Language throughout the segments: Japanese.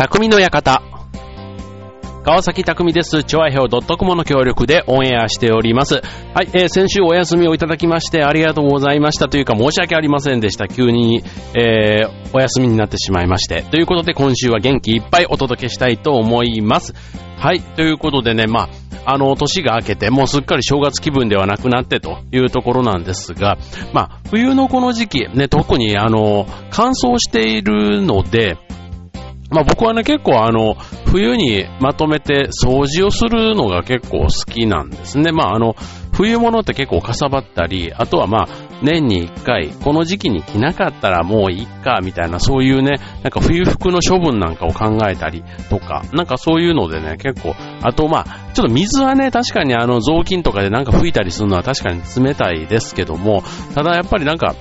匠の館。川崎匠です。チョアヘオ .com の協力でオンエアしております。はい、えー先週お休みをいただきましてありがとうございましたというか申し訳ありませんでした。急に、えーお休みになってしまいまして。ということで今週は元気いっぱいお届けしたいと思います。はい、ということでね、まあ、あの、年が明けて、もうすっかり正月気分ではなくなってというところなんですが、まあ、冬のこの時期、ね、特にあの、乾燥しているので、まあ僕はね、結構あの、冬にまとめて掃除をするのが結構好きなんですね。まああの、冬物って結構かさばったり、あとはまあ、年に一回、この時期に着なかったらもういいか、みたいな、そういうね、なんか冬服の処分なんかを考えたりとか、なんかそういうのでね、結構、あとまあ、ちょっと水はね、確かにあの、雑巾とかでなんか吹いたりするのは確かに冷たいですけども、ただやっぱりなんか、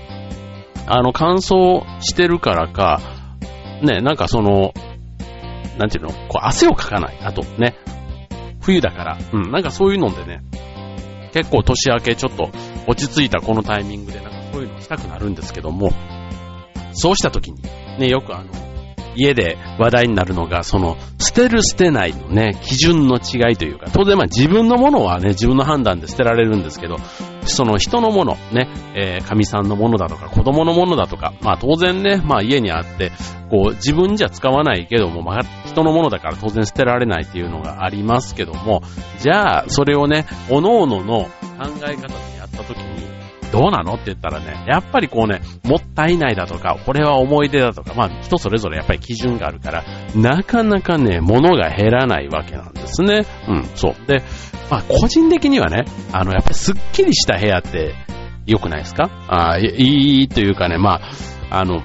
あの、乾燥してるからか、ね、なんかその、なんていうの、こう汗をかかない。あとね、冬だから、うん、なんかそういうのでね、結構年明けちょっと落ち着いたこのタイミングでなんかこういうのしたくなるんですけども、そうした時に、ね、よくあの、家で話題になるのが、その、捨てる捨てないのね、基準の違いというか、当然まあ自分のものはね、自分の判断で捨てられるんですけど、その人のもの、ね、えー、神さんのものだとか、子供のものだとか、まあ当然ね、まあ家にあって、こう自分じゃ使わないけども、まあ人のものだから当然捨てられないっていうのがありますけども、じゃあそれをね、各々の考え方でやった時に、どうなの？って言ったらね、やっぱりこうね、もったいないだとか、これは思い出だとか、まあ人それぞれやっぱり基準があるから、なかなかね、物が減らないわけなんですね。うん、そう。で、まあ個人的にはね、あの、やっぱりスッキリした部屋って良くないですか？あいいいというかね、まあ、あの、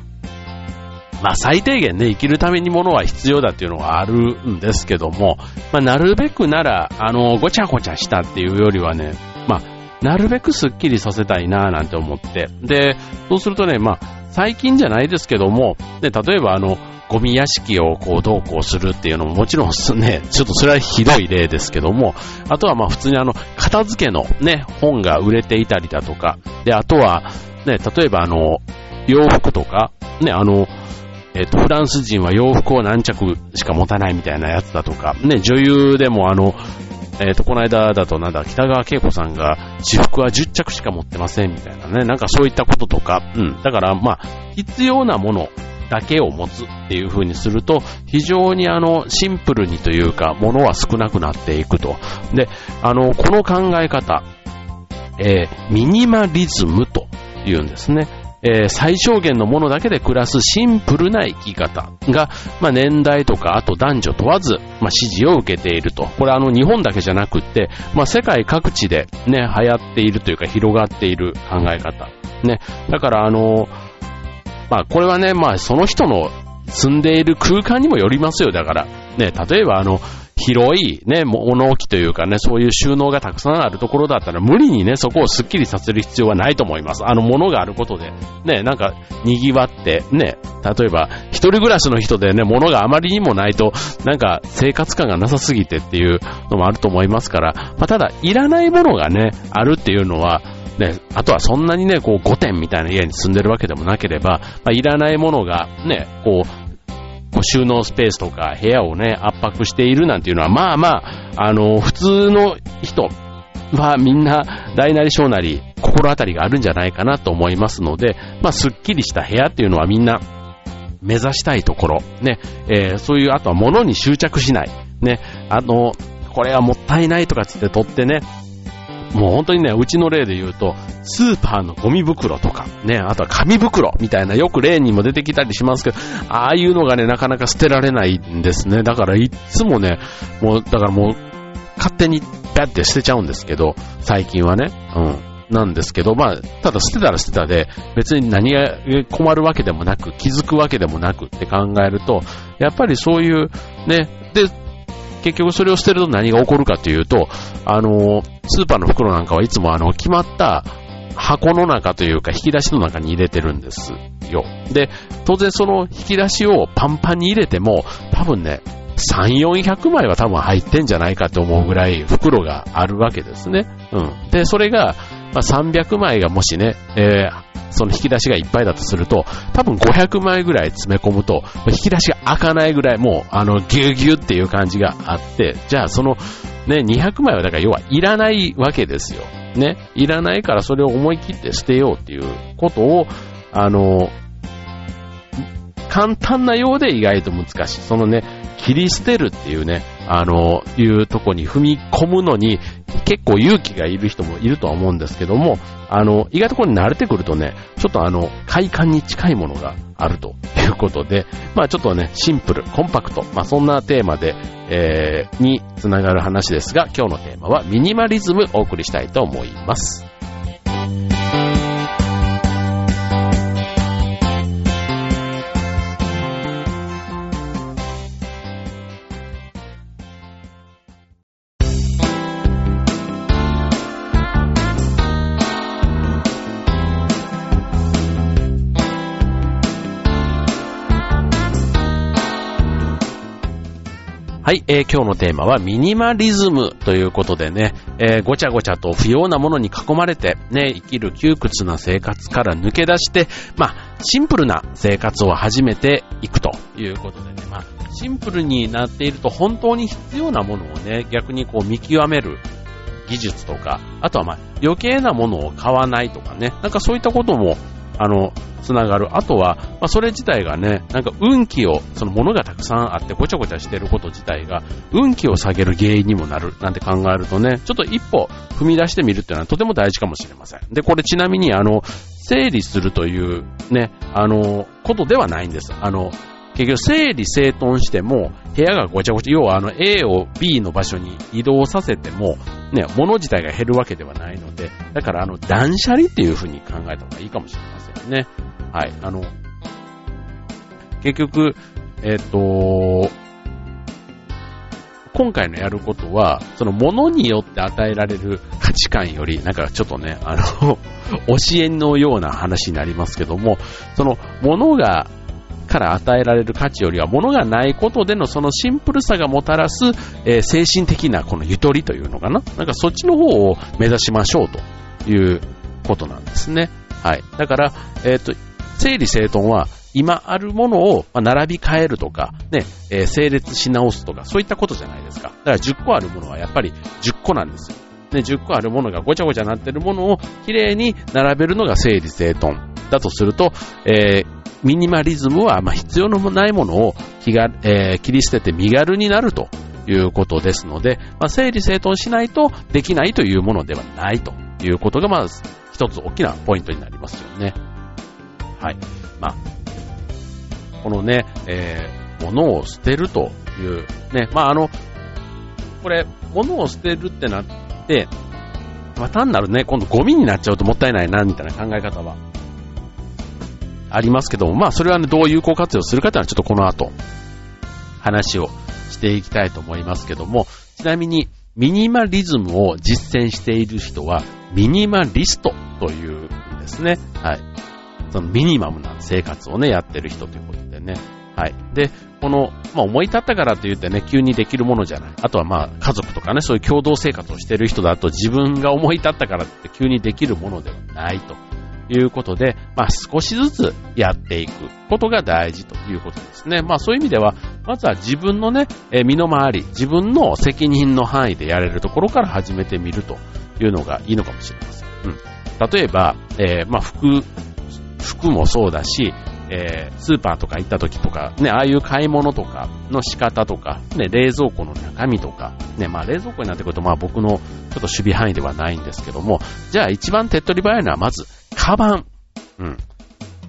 まあ最低限ね、生きるために物は必要だっていうのはあるんですけども、まあなるべくなら、あの、ごちゃごちゃしたっていうよりはね、まあ、なるべくスッキリさせたいなぁなんて思って。で、そうするとね、まあ、最近じゃないですけども、で、例えばあの、ゴミ屋敷をこうどうこうするっていうのももちろんね、ちょっとそれはひどい例ですけども、あとはまあ普通にあの、片付けのね、本が売れていたりだとか、で、あとはね、例えばあの、洋服とか、ね、あの、えっ、と、フランス人は洋服を何着しか持たないみたいなやつだとか、ね、女優でもあの、えっ、と、この間だとなんだ、北川景子さんが私服は10着しか持ってませんみたいなね、なんかそういったこととか、うん。だから、まあ、必要なものだけを持つっていう風にすると、非常にあの、シンプルにというか、ものは少なくなっていくと。で、あの、この考え方、えーミニマリズムというんですね。えー最小限のものだけで暮らすシンプルな生き方が、まあ、年代とか、あと男女問わず、まあ、支持を受けていると。これあの日本だけじゃなくって、まあ、世界各地でね、流行っているというか広がっている考え方。ね。だからあの、まあ、これはね、まあ、その人の住んでいる空間にもよりますよ。だから、ね、例えばあの、広いね、物置というかね、そういう収納がたくさんあるところだったら無理にね、そこをスッキリさせる必要はないと思います。あの、物があることで、ね、なんか、賑わって、ね、例えば、一人暮らしの人でね、物があまりにもないと、なんか、生活感がなさすぎてっていうのもあると思いますから、まあ、ただ、いらないものがね、あるっていうのは、ね、あとはそんなにね、こう5点みたいな家に住んでるわけでもなければ、まあ、いらないものがね、こう、こう収納スペースとか部屋をね、圧迫しているなんていうのは、まあまあ、あの、普通の人はみんな大なり小なり心当たりがあるんじゃないかなと思いますので、まあ、すっきりした部屋っていうのはみんな目指したいところ、ね、えーそういう、あとは物に執着しない、ね、あの、これはもったいないとかつって取ってね、もう本当にね、うちの例で言うと、スーパーのゴミ袋とか、ね、あとは紙袋みたいな、よく例にも出てきたりしますけど、ああいうのがね、なかなか捨てられないんですね。だからいつもね、もう、だからもう、勝手にバッて捨てちゃうんですけど、最近はね、うん。なんですけど、まあ、ただ捨てたら捨てたで、別に何が困るわけでもなく、気づくわけでもなくって考えると、やっぱりそういう、ね、で、結局それを捨てると何が起こるかというと、あの、スーパーの袋なんかはいつもあの、決まった箱の中というか引き出しの中に入れてるんですよ。で、当然その引き出しをパンパンに入れても、多分ね、3、400枚は多分入ってんじゃないかと思うぐらい袋があるわけですね。うん。で、それが、まあ、300枚がもしね、えーその引き出しがいっぱいだとすると、多分500枚ぐらい詰め込むと、引き出しが開かないぐらいもう、あの、ぎゅうぎゅうっていう感じがあって、じゃあその、ね、200枚はだから要はいらないわけですよ。ね、いらないからそれを思い切って捨てようっていうことを、あの、簡単なようで意外と難しい。そのね、切り捨てるっていうね、あの、いうとこに踏み込むのに結構勇気がいる人もいるとは思うんですけども、あの、意外とこれに慣れてくるとね、ちょっとあの、快感に近いものがあるということで、まあちょっとね、シンプル、コンパクト、まあそんなテーマで、えー、につながる話ですが、今日のテーマはミニマリズムお送りしたいと思います。はい、えー、今日のテーマはミニマリズムということでね、えー、ごちゃごちゃと不要なものに囲まれてね、生きる窮屈な生活から抜け出して、まあ、シンプルな生活を始めていくということでね、まあ、シンプルになっていると本当に必要なものをね、逆にこう見極める技術とか、あとはまあ余計なものを買わないとかね、なんかそういったこともあの、つながる。あとは、まあ、それ自体がね、なんか運気を、そのものがたくさんあってごちゃごちゃしてること自体が、運気を下げる原因にもなる、なんて考えるとね、ちょっと一歩踏み出してみるっていうのはとても大事かもしれません。で、これちなみに、あの、整理するというね、あの、ことではないんです。あの、結局整理整頓しても部屋がごちゃごちゃ、要はあの A を B の場所に移動させても、ね、物自体が減るわけではないので、だからあの断捨離っていう風に考えた方がいいかもしれませんね。はい。あの、結局、えっ、ー、と、今回のやることは、その物によって与えられる価値観より、なんかちょっとね、あの 教えのような話になりますけども、その物がから与えられる価値よりは物がないことでのそのシンプルさがもたらす、えー、精神的なこのゆとりというのかな？なんかそっちの方を目指しましょうということなんですね。はい。だから、えっ、ー、と、整理整頓は今あるものを並び替えるとか、ね、えー、整列し直すとか、そういったことじゃないですか。だから10個あるものはやっぱり10個なんですよ。ね、10個あるものがごちゃごちゃなってるものをきれいに並べるのが整理整頓だとすると、えー、ミニマリズムは、ま、必要のないものを気が、えー、切り捨てて身軽になるということですので、まあ、整理整頓しないとできないというものではないということが、まず一つ大きなポイントになりますよね。はい。まあ、このね、えー、物を捨てるという、ね、まあ、あの、これ、物を捨てるってなって、まあ、単なるね、今度ゴミになっちゃうともったいないな、みたいな考え方はありますけども、まあそれはね、どう有効活用するかというのはちょっとこの後、話をしていきたいと思いますけども、ちなみに、ミニマリズムを実践している人は、ミニマリストというですね。はい。そのミニマムな生活をね、やってる人ということでね。はい。で、この、まあ、思い立ったからと言ってね、急にできるものじゃない。あとはまあ、家族とかね、そういう共同生活をしてる人だと自分が思い立ったからって急にできるものではないと。いうことで、まあ少しずつやっていくことが大事ということですね。まあそういう意味では、まずは自分のね、え身の回り、自分の責任の範囲でやれるところから始めてみるというのがいいのかもしれません。うん。例えば、えー、まあ服、服もそうだし、えー、スーパーとか行った時とか、ね、ああいう買い物とかの仕方とか、ね、冷蔵庫の中身とか、ね、まあ冷蔵庫になってくると、まあ僕のちょっと守備範囲ではないんですけども、じゃあ一番手っ取り早いのはまずカバン。うん。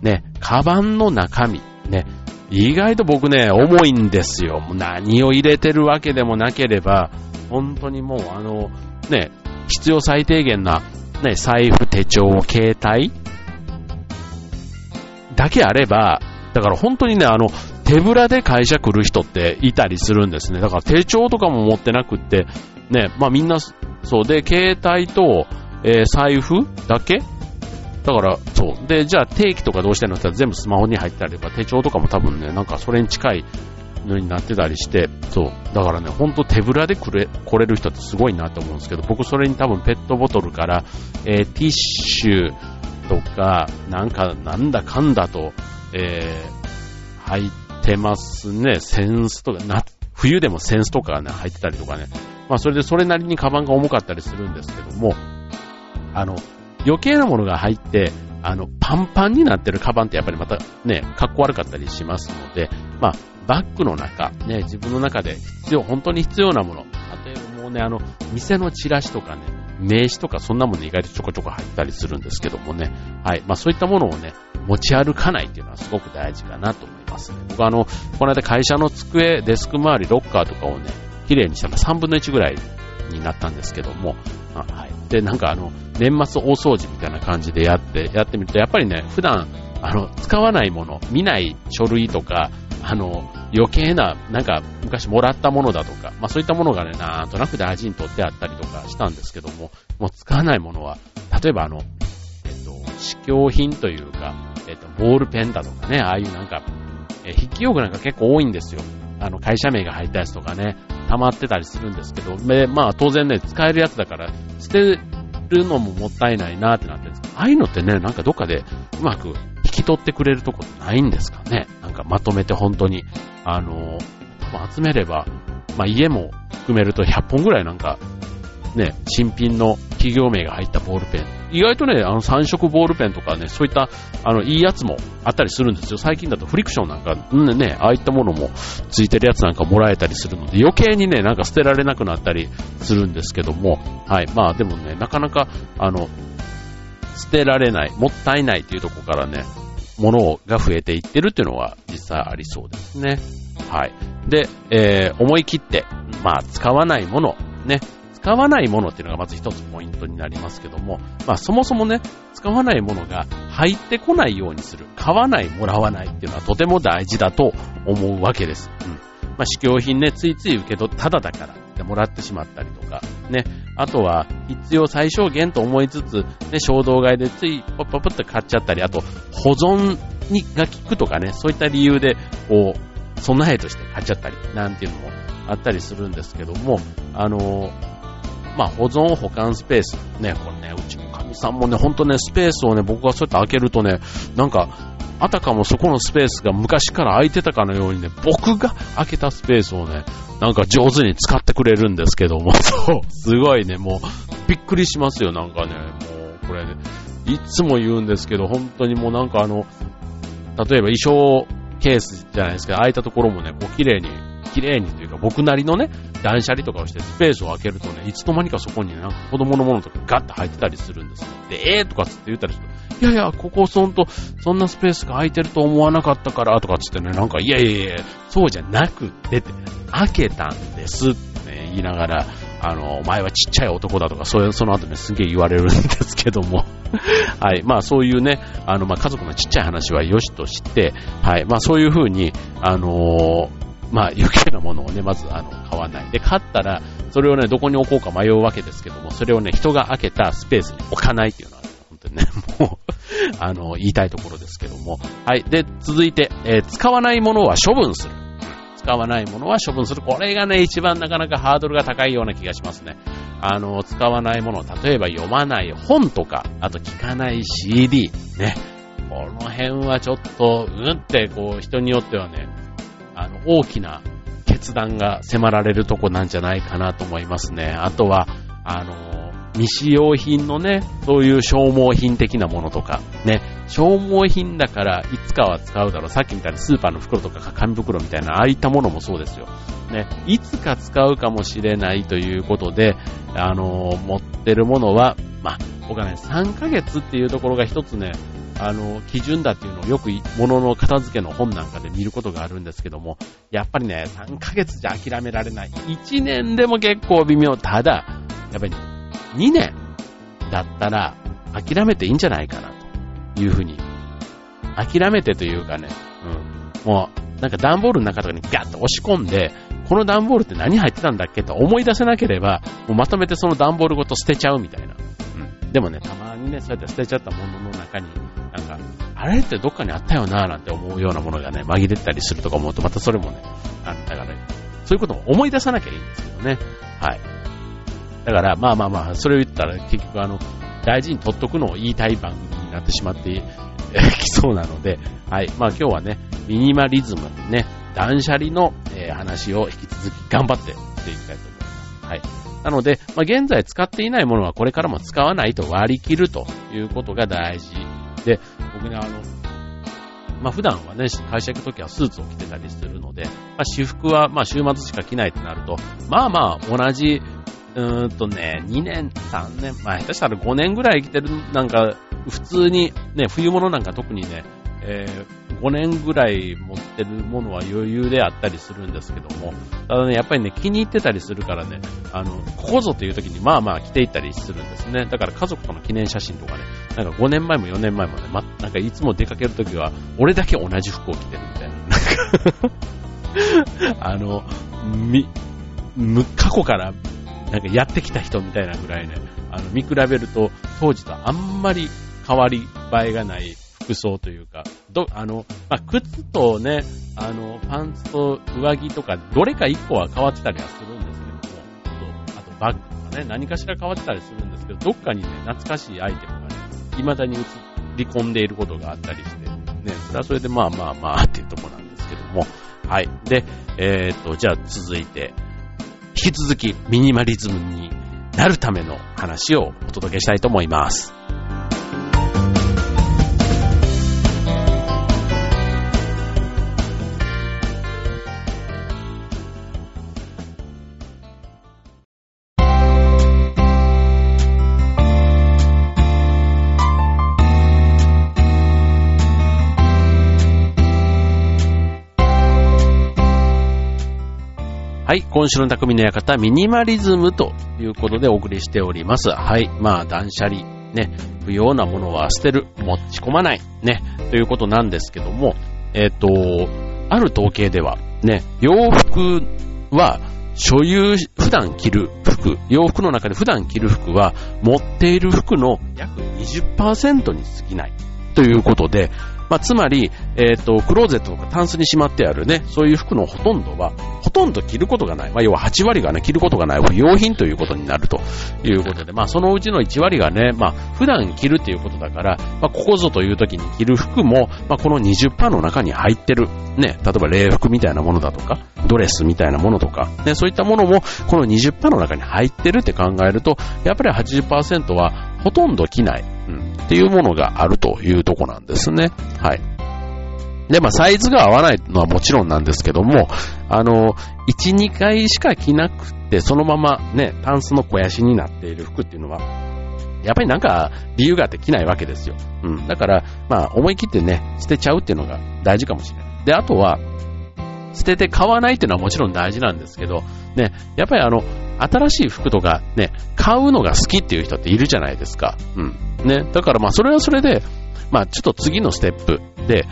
ね、カバンの中身。ね、意外と僕ね、重いんですよ。何を入れてるわけでもなければ、本当にもうあの、ね、必要最低限な、ね、財布、手帳、携帯だけあれば、だから本当にね、あの、手ぶらで会社来る人っていたりするんですね。だから手帳とかも持ってなくって、ね、まあみんな、そうで、携帯と、えー、財布だけ？だから、そう。で、じゃあ定期とかどうしてんのって全部スマホに入ってあれば、手帳とかも多分ね、なんかそれに近いのになってたりして、そう。だからね、ほんと手ぶらで来れ、来れる人ってすごいなと思うんですけど、僕それに多分ペットボトルから、えー、ティッシュ、とか、なんか、なんだかんだと、えー、入ってますね。センスとか、な、冬でもセンスとかがね、入ってたりとかね。まあ、それでそれなりにカバンが重かったりするんですけども、あの、余計なものが入って、あの、パンパンになってるカバンってやっぱりまたね、かっこ悪かったりしますので、まあ、バッグの中、ね、自分の中で必要、本当に必要なもの。例えばもうね、あの、店のチラシとかね、名刺とかそんなもの意外とちょこちょこ入ったりするんですけどもね。はい。まあそういったものをね、持ち歩かないっていうのはすごく大事かなと思いますね。僕あの、この間会社の机、デスク周り、ロッカーとかをね、綺麗にしたら3分の1ぐらいになったんですけども、はい。で、なんかあの、年末大掃除みたいな感じでやって、やってみると、やっぱりね、普段、あの、使わないもの、見ない書類とか、あの、余計な、なんか、昔もらったものだとか、まあそういったものがね、なんとなく大事に取ってあったりとかしたんですけども、もう使わないものは、例えばあの、えっと、試供品というか、えっと、ボールペンだとかね、ああいうなんか、え筆記用具なんか結構多いんですよ。あの、会社名が入ったやつとかね、溜まってたりするんですけど、で、まあ当然ね、使えるやつだから、捨てるのももったいないなってなってるんです、ああいうのってね、なんかどっかでうまくき取ってくれるとこないんですかね。なんかまとめて本当に、あの、集めれば、まあ家も含めると100本ぐらいなんか、ね、新品の企業名が入ったボールペン。意外とね、あの3色ボールペンとかね、そういった、あの、いいやつもあったりするんですよ。最近だとフリクションなんか、うんね、ああいったものもついてるやつなんかもらえたりするので、余計にね、なんか捨てられなくなったりするんですけども、はい。まあでもね、なかなか、あの、捨てられない、もったいないっていうところからね、ものが増えていってるっていうのは実際ありそうですね。はい。で、えー、思い切って、まあ、使わないもの、ね、使わないものっていうのがまず一つポイントになりますけども、まあそもそもね、使わないものが入ってこないようにする、買わない、もらわないっていうのはとても大事だと思うわけです。うん。まあ試供品ね、ついつい受け取っただだからってもらってしまったりとか、ね、あとは必要最小限と思いつつ、ね、衝動買いでついポッポッポッと買っちゃったり、あと保存にが効くとかね、そういった理由で、こう、備えとして買っちゃったり、なんていうのもあったりするんですけども、あのまあ、保存保管スペース。ね、これね、うちのかみさんもね、ほんとね、スペースをね、僕がそうやって開けるとね、なんか、あたかもそこのスペースが昔から空いてたかのようにね、僕が開けたスペースをね、なんか上手に使ってくれるんですけども、そう、すごいね、もう、びっくりしますよ、なんかね、もう、これね、いつも言うんですけど、本当にもうなんかあの、例えば衣装ケースじゃないですけど、空いたところもね、こう綺麗に綺麗にというか僕なりのね、断捨離とかをしてスペースを開けるとね、いつの間にかそこにね、なんか子供のものとかガッと入ってたりするんですよ。で、えーとかつって言ったりすると、いやいや、ここそんと、そんなスペースが空いてると思わなかったからとかつってね、なんか、いやいやいや、そうじゃなくてって、開けたんですってね、言いながら、あの、お前はちっちゃい男だとか、そういう、その後ね、すげえ言われるんですけども。はい。まあそういうね、あの、まあ家族のちっちゃい話は良しとして、はい。まあそういうふうに、あのーまあ余計なものをね、まずあの買わない。で、買ったら、それをね、どこに置こうか迷うわけですけども、それをね、人が開けたスペースに置かないっていうのは、ね、本当にね、もうあの、言いたいところですけども。はい。で、続いて、えー、使わないものは処分する。使わないものは処分する。これがね、一番なかなかハードルが高いような気がしますね。あの、使わないもの、例えば読まない本とか、あと聞かない CD、ね。この辺はちょっと、うんってこう、人によってはね、あの、大きな決断が迫られるとこなんじゃないかなと思いますね。あとは、あの、未使用品のね、そういう消耗品的なものとか、ね、消耗品だからいつかは使うだろう。さっきみたいにスーパーの袋とか紙袋みたいな、ああいったものもそうですよ。ね、いつか使うかもしれないということで、あの、持ってるものは、まあ、僕はね、3ヶ月っていうところが一つね、あの、基準だっていうのをよく物の片付けの本なんかで見ることがあるんですけども、やっぱりね、3ヶ月じゃ諦められない。1年でも結構微妙。ただ、やっぱり2年だったら諦めていいんじゃないかなというふうに。諦めてというかね、うん。もう、なんか段ボールの中とかにガッと押し込んで、この段ボールって何入ってたんだっけと思い出せなければ、もうまとめてその段ボールごと捨てちゃうみたいな。うん。でもね、たまにね、そうやって捨てちゃったものの中に、なんか、あれってどっかにあったよななんて思うようなものがね、紛れたりするとか思うと、またそれもね、あ、だから、ね、そういうことも思い出さなきゃいいんですけどね。はい。だから、まあまあまあ、それを言ったら結局あの、大事に取っとくのを言いたい番組になっなってしまってきそうなので、はい。まあ今日はね、ミニマリズムね、断捨離の、えー、話を引き続き頑張ってしていきたいと思います。はい。なので、まあ現在使っていないものはこれからも使わないと割り切るということが大事で、僕ね、あの、まあ普段はね、会社行くときはスーツを着てたりするので、まあ私服はま週末しか着ないとなると、まあまあ同じ、うーんとね、2年、3年、まあ下手したら5年ぐらい着てる、なんか、普通にね、冬物なんか特にね、えー、5年ぐらい持ってるものは余裕であったりするんですけども、ただね、やっぱりね、気に入ってたりするからね、あの、ここぞという時にまあまあ着ていったりするんですね。だから家族との記念写真とかね、なんか5年前も4年前もね、ま、なんかいつも出かける時は、俺だけ同じ服を着てるみたいな。あの、み、過去からなんかやってきた人みたいなぐらいね、あの、見比べると、当時とあんまり変わり映えがない服装というか、ど、あの、まあ、靴とね、あの、パンツと上着とか、どれか一個は変わってたりはするんですけども、あとバッグとかね、何かしら変わってたりするんですけど、どっかにね、懐かしいアイテムがね、未だに映り込んでいることがあったりして、ね、それはそれでまあまあまあっていうとこなんですけども、はい。で、えー、っと、じゃあ続いて、引き続きミニマリズムになるための話をお届けしたいと思います。はい、今週の匠の館、ミニマリズムということでお送りしております。はい、まあ、断捨離、ね、不要なものは捨てる、持ち込まない、ね、ということなんですけども、えっ、ー、と、ある統計では、ね、洋服は、所有、普段着る服、洋服の中で普段着る服は、持っている服の約20%に過ぎない。ということで、まあ、つまり、えっ、ー、と、クローゼットとかタンスにしまってあるね、そういう服のほとんどは、ほとんど着ることがない。まあ、要は8割がね、着ることがない不用品ということになるということで、まあ、そのうちの1割がね、まあ、普段着るということだから、まあ、ここぞという時に着る服も、まあ、この20%の中に入ってる。ね、例えば礼服みたいなものだとか、ドレスみたいなものとか、ね、そういったものも、この20%の中に入ってるって考えると、やっぱり80%はほとんど着ない。うんっていうものがあるというとこなんですね。はい。で、まあ、サイズが合わないのはもちろんなんですけども、あの、1、2回しか着なくて、そのままね、タンスの肥やしになっている服っていうのは、やっぱりなんか理由があって着ないわけですよ。うん。だから、まあ、思い切ってね、捨てちゃうっていうのが大事かもしれない。で、あとは、捨てて買わないっていうのはもちろん大事なんですけど、ね、やっぱりあの、新しい服とかね、買うのが好きっていう人っているじゃないですか。うん。ね、だからまあそれはそれで、まあちょっと次のステップで、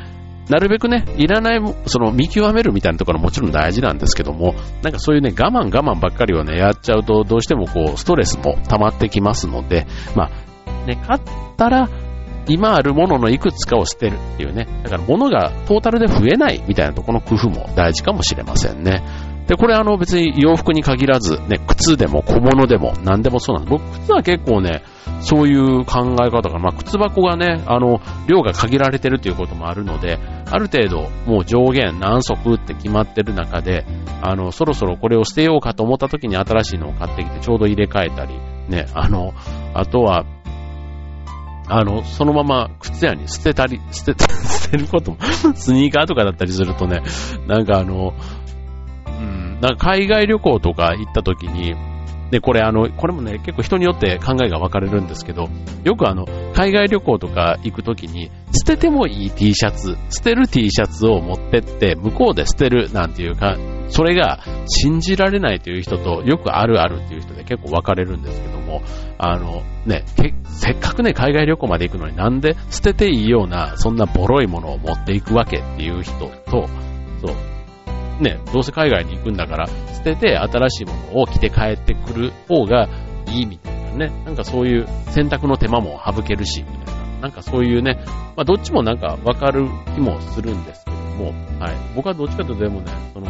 なるべくね、いらない、その見極めるみたいなところももちろん大事なんですけども、なんかそういうね、我慢我慢ばっかりをね、やっちゃうと、どうしてもこう、ストレスも溜まってきますので、まあ、ね、買ったら、今あるもののいくつかを捨てるっていうね。だから物がトータルで増えないみたいなところの工夫も大事かもしれませんね。で、これあの別に洋服に限らず、ね、靴でも小物でも何でもそうなんです。僕、靴は結構ね、そういう考え方が、まあ、靴箱がね、あの、量が限られてるということもあるので、ある程度、もう上限何足って決まってる中で、あの、そろそろこれを捨てようかと思った時に新しいのを買ってきてちょうど入れ替えたり、ね、あの、あとは、あの、そのまま靴屋に捨てたり、捨て、捨てることも、スニーカーとかだったりするとね、なんかあの、うん、なんか海外旅行とか行った時に、で、これあの、これもね、結構人によって考えが分かれるんですけど、よくあの、海外旅行とか行くときに、捨ててもいい T シャツ、捨てる T シャツを持ってって、向こうで捨てるなんていうか、それが信じられないという人と、よくあるあるっていう人で結構分かれるんですけども、あの、ね、せっかくね、海外旅行まで行くのになんで捨てていいような、そんなボロいものを持っていくわけっていう人と、そう、ね、どうせ海外に行くんだから、捨てて新しいものを着て帰ってくる方がいいみたいなね。なんかそういう選択の手間も省けるし、みたいな。なんかそういうね、まあどっちもなんかわかる気もするんですけども、はい。僕はどっちかというとでもね、その、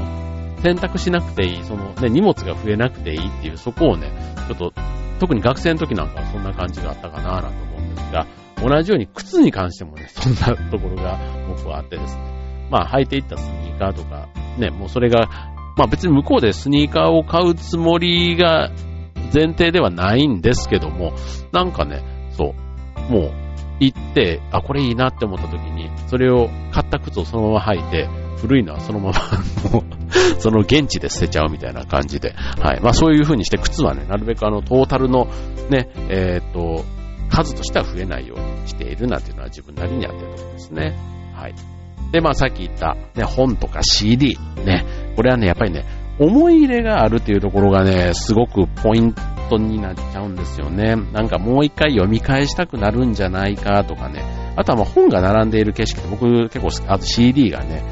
選択しなくていい、そのね、荷物が増えなくていいっていう、そこをね、ちょっと、特に学生の時なんかはそんな感じがあったかななんて思うんですが、同じように靴に関してもね、そんなところが僕はあってですね。まあ履いていったスニーカーとか、ね、もうそれが、まあ別に向こうでスニーカーを買うつもりが前提ではないんですけども、なんかね、そう、もう行って、あ、これいいなって思った時に、それを買った靴をそのまま履いて、古いのはそのまま その現地で捨てちゃうみたいな感じで、はい。まあそういう風にして靴はね、なるべくあのトータルのね、えっ、と、数としては増えないようにしているなんていうのは自分なりにやってるところですね。はい。で、まあさっき言った、ね、本とか CD、ね、これはね、やっぱりね、思い入れがあるっていうところがね、すごくポイントになっちゃうんですよね。なんかもう一回読み返したくなるんじゃないかとかね。あとはまあ本が並んでいる景色って僕結構あと CD がね、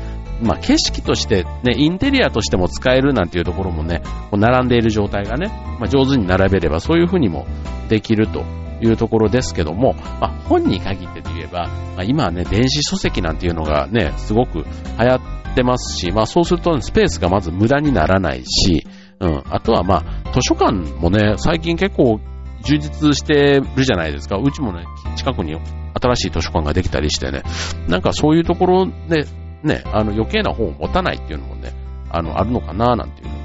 まあ景色としてね、インテリアとしても使えるなんていうところもね、並んでいる状態がね、まあ上手に並べればそういう風にもできるというところですけども、まあ、本に限ってといえば、まあ、今はね、電子書籍なんていうのがね、すごく流行ってますし、まあ、そうすると、スペースがまず無駄にならないし、うん、あとはまあ、図書館もね、最近結構充実してるじゃないですか。うちもね、近くに新しい図書館ができたりしてね、なんかそういうところで、ね、あの余計な本を持たないっていうのもね、あの、あるのかななんていうふうに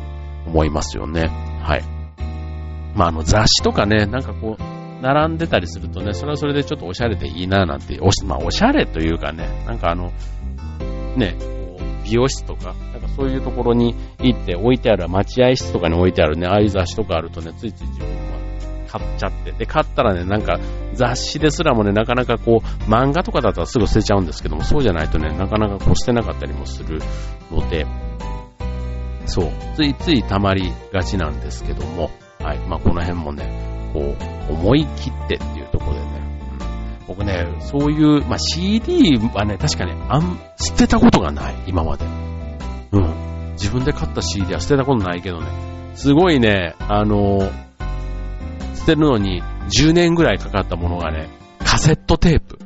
思いますよね。はい。まあ、あの雑誌とかね、なんかこう、並んでたりするとね、それはそれでちょっとおしゃれでいいななんて、おし、まあおしゃれというかね、なんかあの、ね、美容室とか、なんかそういうところに行って置いてある、待合室とかに置いてあるね、ああいう雑誌とかあるとね、ついつい自分は買っちゃって、で、買ったらね、なんか雑誌ですらもね、なかなかこう、漫画とかだったらすぐ捨てちゃうんですけども、そうじゃないとね、なかなかこう捨てなかったりもするので、そう、ついつい溜まりがちなんですけども、はい、まあこの辺もね、こう、思い切ってっていうところでね、うん、僕ね、そういう、まあ、CD はね、確かにあん、捨てたことがない、今まで。うん。自分で買った CD は捨てたことないけどね、すごいね、あの捨てるのに10年ぐらいかかったものがね、カセットテープ。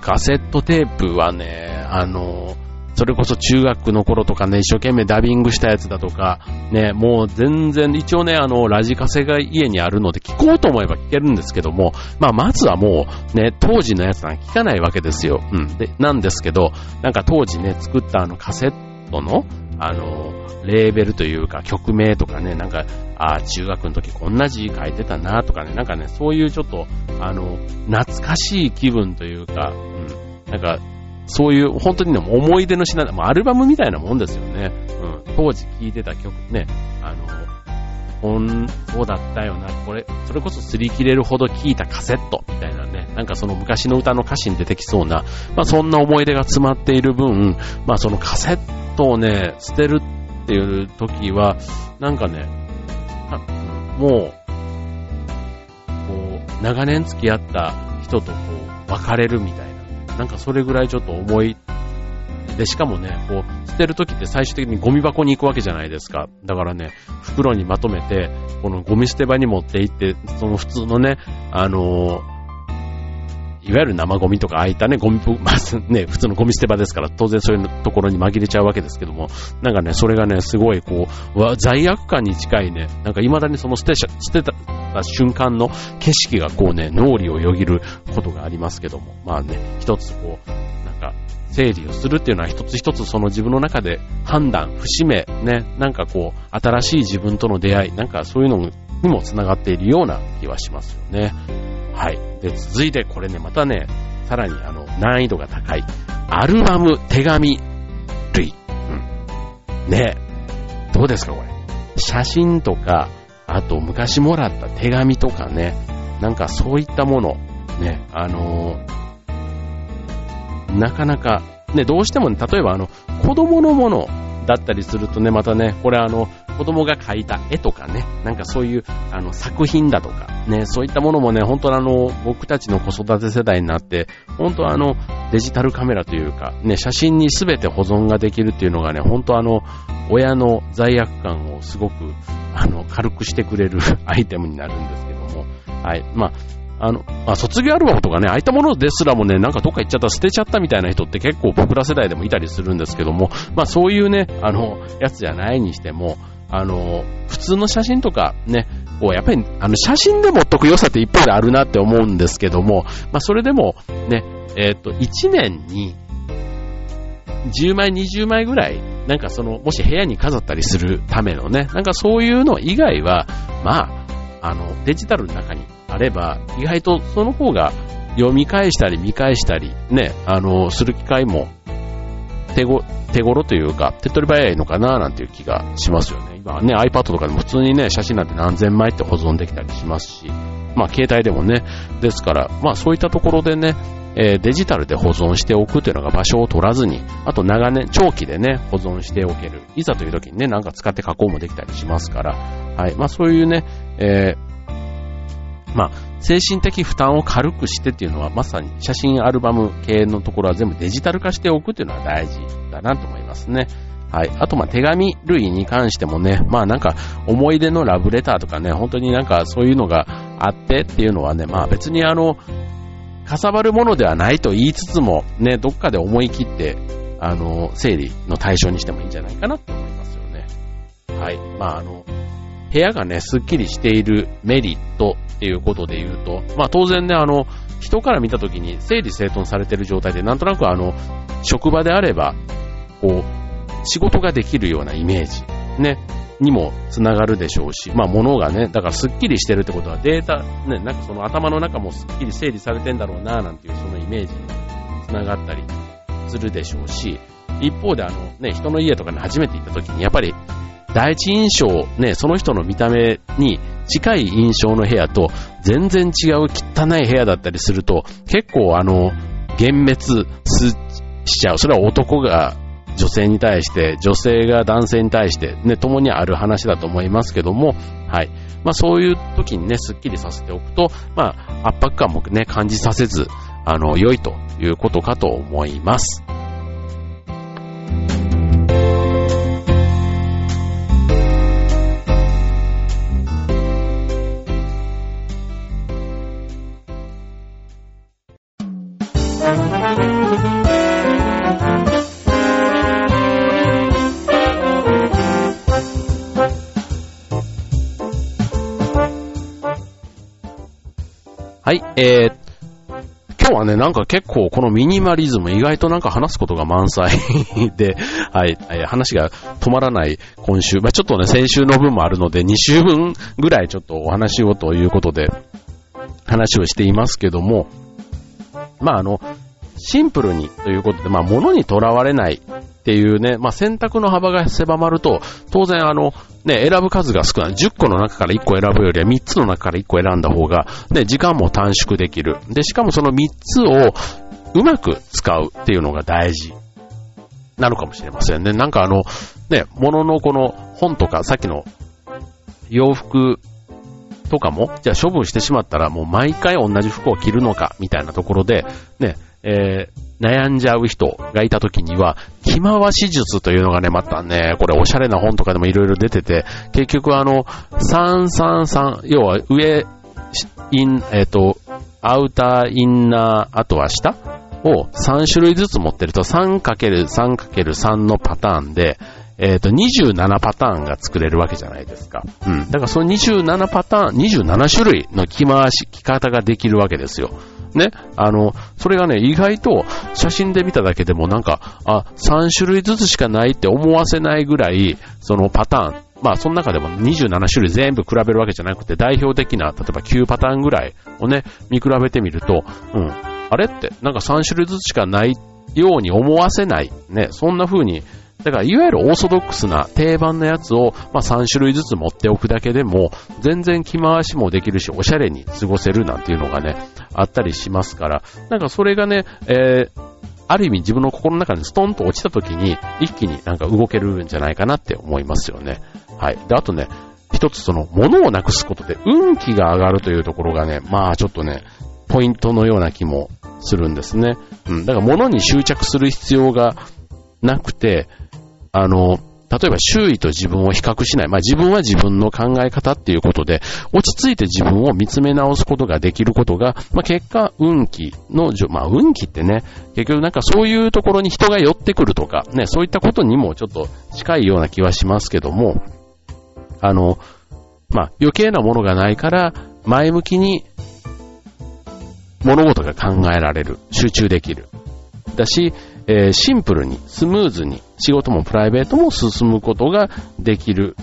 カセットテープはね、あのそれこそ中学の頃とかね、一生懸命ダビングしたやつだとか、ね、もう全然、一応ね、あの、ラジカセが家にあるので聞こうと思えば聞けるんですけども、まあ、まずはもう、ね、当時のやつなんか聞かないわけですよ。うん。で、なんですけど、なんか当時ね、作ったあのカセットの、あの、レーベルというか曲名とかね、なんか、あ中学の時こんな字書いてたなとかね、なんかね、そういうちょっと、あの、懐かしい気分というか、うん、なんか、そういう本当にね、思い出の品、まあ、アルバムみたいなもんですよね。うん。当時聴いてた曲ね、あの、ほん、そうだったよな、これ、それこそ擦り切れるほど聴いたカセットみたいなね、なんかその昔の歌の歌詞に出てきそうな、まあそんな思い出が詰まっている分、まあそのカセットをね、捨てるっていう時は、なんかね、もう、こう、長年付き合った人とこう、別れるみたいな。なんかそれぐらいちょっと重い。で、しかもね、こう、捨てるときって最終的にゴミ箱に行くわけじゃないですか。だからね、袋にまとめて、このゴミ捨て場に持って行って、その普通のね、あのーいわゆる生ゴミとか空いたね、ゴミ、まあ、ね、普通のゴミ捨て場ですから、当然そういうところに紛れちゃうわけですけども、なんかね、それがね、すごいこう、わ罪悪感に近いね、なんか未だにその捨て捨てた瞬間の景色がこうね、脳裏をよぎることがありますけども、まあね、一つこう、なんか、整理をするっていうのは一つ一つその自分の中で判断、節目、ね、なんかこう、新しい自分との出会い、なんかそういうのにも繋がっているような気はしますよね。はい。で、続いてこれね、またね、さらにあの、難易度が高い。アルバム手紙類。うん。ねどうですかこれ。写真とか、あと昔もらった手紙とかね、なんかそういったもの、ね、あのー、なかなか、ね、どうしてもね、例えばあの、子供のものだったりするとね、またね、これあの、子供が描いた絵とかね、なんかそういうあの作品だとか、ね、そういったものもね、本当あの、僕たちの子育て世代になって、本当あの、デジタルカメラというか、ね、写真に全て保存ができるっていうのがね、本当あの、親の罪悪感をすごく、あの、軽くしてくれる アイテムになるんですけども、はい。まあ、あの、まあ、卒業アルバムとかね、ああいったものですらもね、なんかどっか行っちゃった、捨てちゃったみたいな人って結構僕ら世代でもいたりするんですけども、まあそういうね、あの、やつじゃないにしても、あの、普通の写真とかね、こうやっぱり、あの、写真で持っとく良さって一方であるなって思うんですけども、まあ、それでも、ね、えっ、と、1年に、10枚、20枚ぐらい、なんかその、もし部屋に飾ったりするためのね、なんかそういうの以外は、まあ、あの、デジタルの中にあれば、意外とその方が読み返したり見返したり、ね、あの、する機会も手ご、手頃というか、手っ取り早いのかななんていう気がしますよね。今ね、iPad とかでも普通にね、写真なんて何千枚って保存できたりしますし、まあ携帯でもね、ですから、まあそういったところでね、えー、デジタルで保存しておくというのが場所を取らずに、あと長年、長期でね、保存しておける。いざという時にね、なんか使って加工もできたりしますから、はい。まあそういうね、えー、まあ、精神的負担を軽くしてっていうのは、まさに写真アルバム系のところは全部デジタル化しておくっていうのは大事だなと思いますね。はい。あと、ま、手紙類に関してもね、まあなんか、思い出のラブレターとかね、本当になんかそういうのがあってっていうのはね、まあ別にあの、かさばるものではないと言いつつも、ね、どっかで思い切って、あの、整理の対象にしてもいいんじゃないかなと思いますよね。はい。まあ、あの、部屋がね、すっきりしているメリットっていうことで言うと、まあ当然ね、あの、人から見た時に整理整頓されてる状態で、なんとなくあの、職場であれば、こう、仕事ができるようなイメージ、ね、にもつながるでしょうし、まあ物がね、だからスッキリしてるってことはデータ、ね、なんかその頭の中もスッキリ整理されてんだろうな、なんていうそのイメージにつながったりするでしょうし、一方であのね、人の家とかに初めて行った時にやっぱり第一印象、ね、その人の見た目に近い印象の部屋と全然違う汚い部屋だったりすると結構あの、幻滅しちゃう。それは男が女性に対して、女性が男性に対して、ね、共にある話だと思いますけども、はい。まあそういう時にね、スッキリさせておくと、まあ圧迫感もね、感じさせず、あの、良いということかと思います。はい、えー、今日はね、なんか結構このミニマリズム意外となんか話すことが満載 で、はい、話が止まらない今週、まあ、ちょっとね、先週の分もあるので2週分ぐらいちょっとお話をということで話をしていますけども、まああの、シンプルにということで、まあ物にとらわれないっていうね、まあ選択の幅が狭まると、当然あの、ね、選ぶ数が少ない。10個の中から1個選ぶよりは3つの中から1個選んだ方が、ね、時間も短縮できる。で、しかもその3つをうまく使うっていうのが大事なのかもしれませんね。なんかあの、ね、物のこの本とか、さっきの洋服とかも、じゃあ処分してしまったらもう毎回同じ服を着るのか、みたいなところで、ね、えー、悩んじゃう人がいた時には、着回し術というのがね、またね、これおしゃれな本とかでもいろいろ出てて、結局あの、333、要は上、イン、えっ、ー、と、アウター、インナー、あとは下？を3種類ずつ持ってると 3×3×3 のパターンで、えっ、ー、と、27パターンが作れるわけじゃないですか。うん。だからその27パターン、27種類の着回し、着方ができるわけですよ。ね、あの、それがね、意外と写真で見ただけでもなんか、あ、3種類ずつしかないって思わせないぐらい、そのパターン、まあ、その中でも27種類全部比べるわけじゃなくて、代表的な、例えば9パターンぐらいをね、見比べてみると、うん、あれって、なんか3種類ずつしかないように思わせない、ね、そんな風にだから、いわゆるオーソドックスな定番のやつを、まあ、3種類ずつ持っておくだけでも、全然着回しもできるし、おしゃれに過ごせるなんていうのがね、あったりしますから、なんかそれがね、えー、ある意味自分の心の中にストンと落ちた時に、一気になんか動けるんじゃないかなって思いますよね。はい。で、あとね、一つその、物をなくすことで運気が上がるというところがね、まあちょっとね、ポイントのような気もするんですね。うん。だから物に執着する必要がなくて、あの、例えば周囲と自分を比較しない。まあ自分は自分の考え方っていうことで、落ち着いて自分を見つめ直すことができることが、まあ結果、運気の、まあ運気ってね、結局なんかそういうところに人が寄ってくるとか、ね、そういったことにもちょっと近いような気はしますけども、あの、まあ余計なものがないから前向きに物事が考えられる、集中できる。だし、えー、シンプルに、スムーズに仕事もプライベートも進むことができる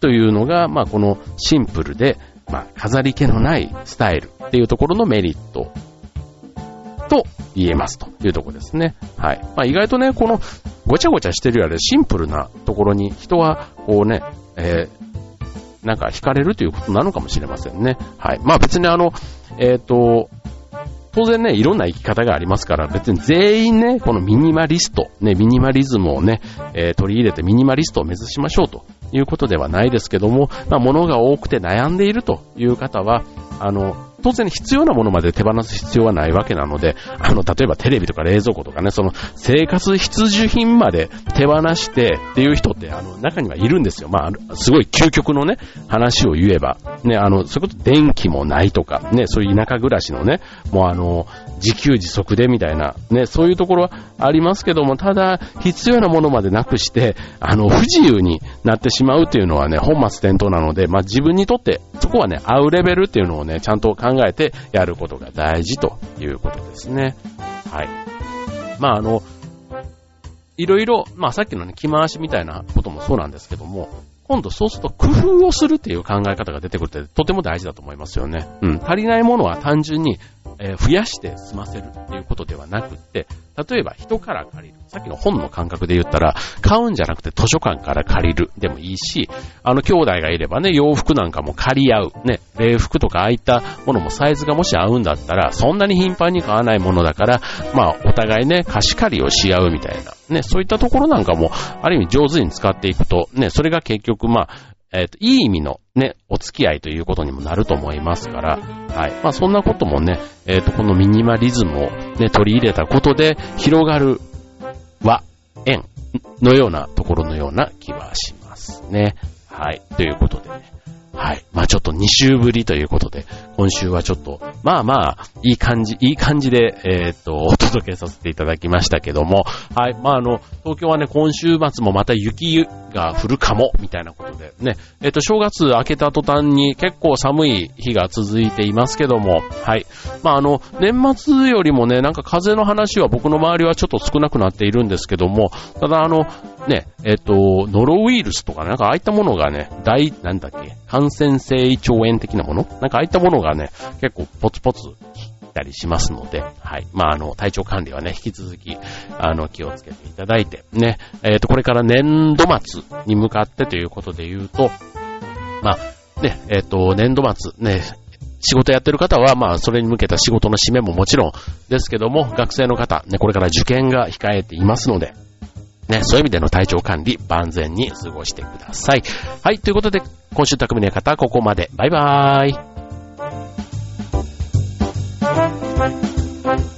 というのが、まあこのシンプルで、まあ飾り気のないスタイルっていうところのメリットと言えますというところですね。はい。まあ意外とね、このごちゃごちゃしてるよりシンプルなところに人はこうね、えー、なんか惹かれるということなのかもしれませんね。はい。まあ別にあの、えっ、ー、と、当然ね、いろんな生き方がありますから、別に全員ね、このミニマリスト、ね、ミニマリズムをね、えー、取り入れてミニマリストを目指しましょうということではないですけども、まあ、物が多くて悩んでいるという方は、あの、当然必要なものまで手放す必要はないわけなので、あの、例えばテレビとか冷蔵庫とかね、その生活必需品まで手放してっていう人って、あの、中にはいるんですよ。まあ、すごい究極のね、話を言えば、ね、あの、そういうこと電気もないとか、ね、そういう田舎暮らしのね、もうあの、自給自足でみたいな、ね、そういうところはありますけども、ただ、必要なものまでなくして、あの、不自由になってしまうっていうのはね、本末転倒なので、まあ、自分にとって、そこはね、合うレベルっていうのをね、ちゃんと考えてやることが大事ということですね。はい。まあ、あの、いろいろ、まあさっきのね、着回しみたいなこともそうなんですけども、今度そうすると工夫をするっていう考え方が出てくるってとても大事だと思いますよね。うん。足りないものは単純にえー、増やして済ませるっていうことではなくって、例えば人から借りる。さっきの本の感覚で言ったら、買うんじゃなくて図書館から借りるでもいいし、あの兄弟がいればね、洋服なんかも借り合う。ね、礼服とかああいったものもサイズがもし合うんだったら、そんなに頻繁に買わないものだから、まあお互いね、貸し借りをし合うみたいな。ね、そういったところなんかも、ある意味上手に使っていくと、ね、それが結局まあ、えっ、ー、と、いい意味のね、お付き合いということにもなると思いますから、はい。まあそんなこともね、えっ、ー、と、このミニマリズムをね、取り入れたことで広がる和、円のようなところのような気はしますね。はい。ということでね。はい。まあちょっと2週ぶりということで、今週はちょっと、まあまあ、いい感じ、いい感じで、えー、っと、お届けさせていただきましたけども、はい。まああの、東京はね、今週末もまた雪が降るかも、みたいなことでね、えー、っと、正月明けた途端に結構寒い日が続いていますけども、はい。まああの、年末よりもね、なんか風の話は僕の周りはちょっと少なくなっているんですけども、ただあの、ね、えっ、と、ノロウイルスとかなんかああいったものがね、大、なんだっけ、感染性胃腸炎的なもの？なんかああいったものがね、結構ポツポツたりしますので、はい。まあ、あの、体調管理はね、引き続き、あの、気をつけていただいて、ね、えっ、と、これから年度末に向かってということで言うと、まあ、ね、えっ、と、年度末、ね、仕事やってる方は、まあ、それに向けた仕事の締めももちろんですけども、学生の方、ね、これから受験が控えていますので、ね、そういう意味での体調管理、万全に過ごしてください。はい、ということで、今週匠の方、ここまで。バイバーイ。